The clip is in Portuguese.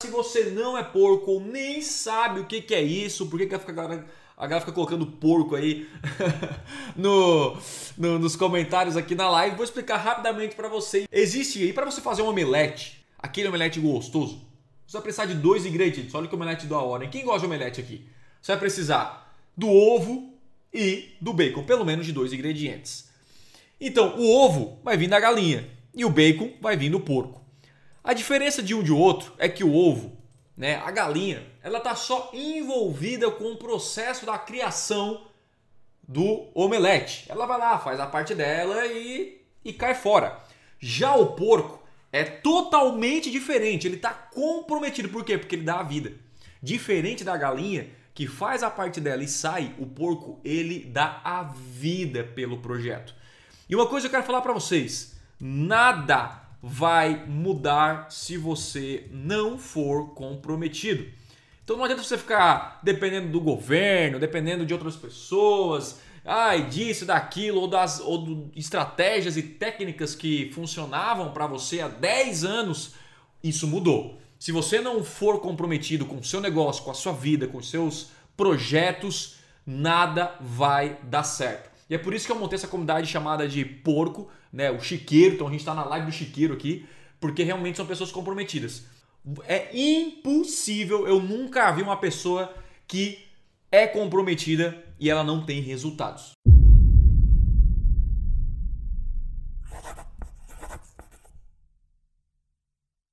Se você não é porco ou nem sabe o que, que é isso, por que, que a galera, a galera fica colocando porco aí no, no, nos comentários aqui na live, vou explicar rapidamente para você. Existe aí para você fazer um omelete, aquele omelete gostoso, você vai precisar de dois ingredientes. Olha que omelete da hora. Hein? Quem gosta de omelete aqui? Você vai precisar do ovo e do bacon, pelo menos de dois ingredientes. Então, o ovo vai vir da galinha e o bacon vai vir do porco. A diferença de um de outro é que o ovo, né, a galinha, ela tá só envolvida com o processo da criação do omelete. Ela vai lá, faz a parte dela e, e cai fora. Já o porco é totalmente diferente, ele está comprometido. Por quê? Porque ele dá a vida. Diferente da galinha, que faz a parte dela e sai, o porco, ele dá a vida pelo projeto. E uma coisa eu quero falar para vocês, nada vai mudar se você não for comprometido. Então não adianta você ficar dependendo do governo, dependendo de outras pessoas, ai, disso, daquilo, ou das ou do, estratégias e técnicas que funcionavam para você há 10 anos. Isso mudou. Se você não for comprometido com o seu negócio, com a sua vida, com os seus projetos, nada vai dar certo. E é por isso que eu montei essa comunidade chamada de porco, né? O chiqueiro. Então a gente está na live do chiqueiro aqui, porque realmente são pessoas comprometidas. É impossível, eu nunca vi uma pessoa que é comprometida e ela não tem resultados.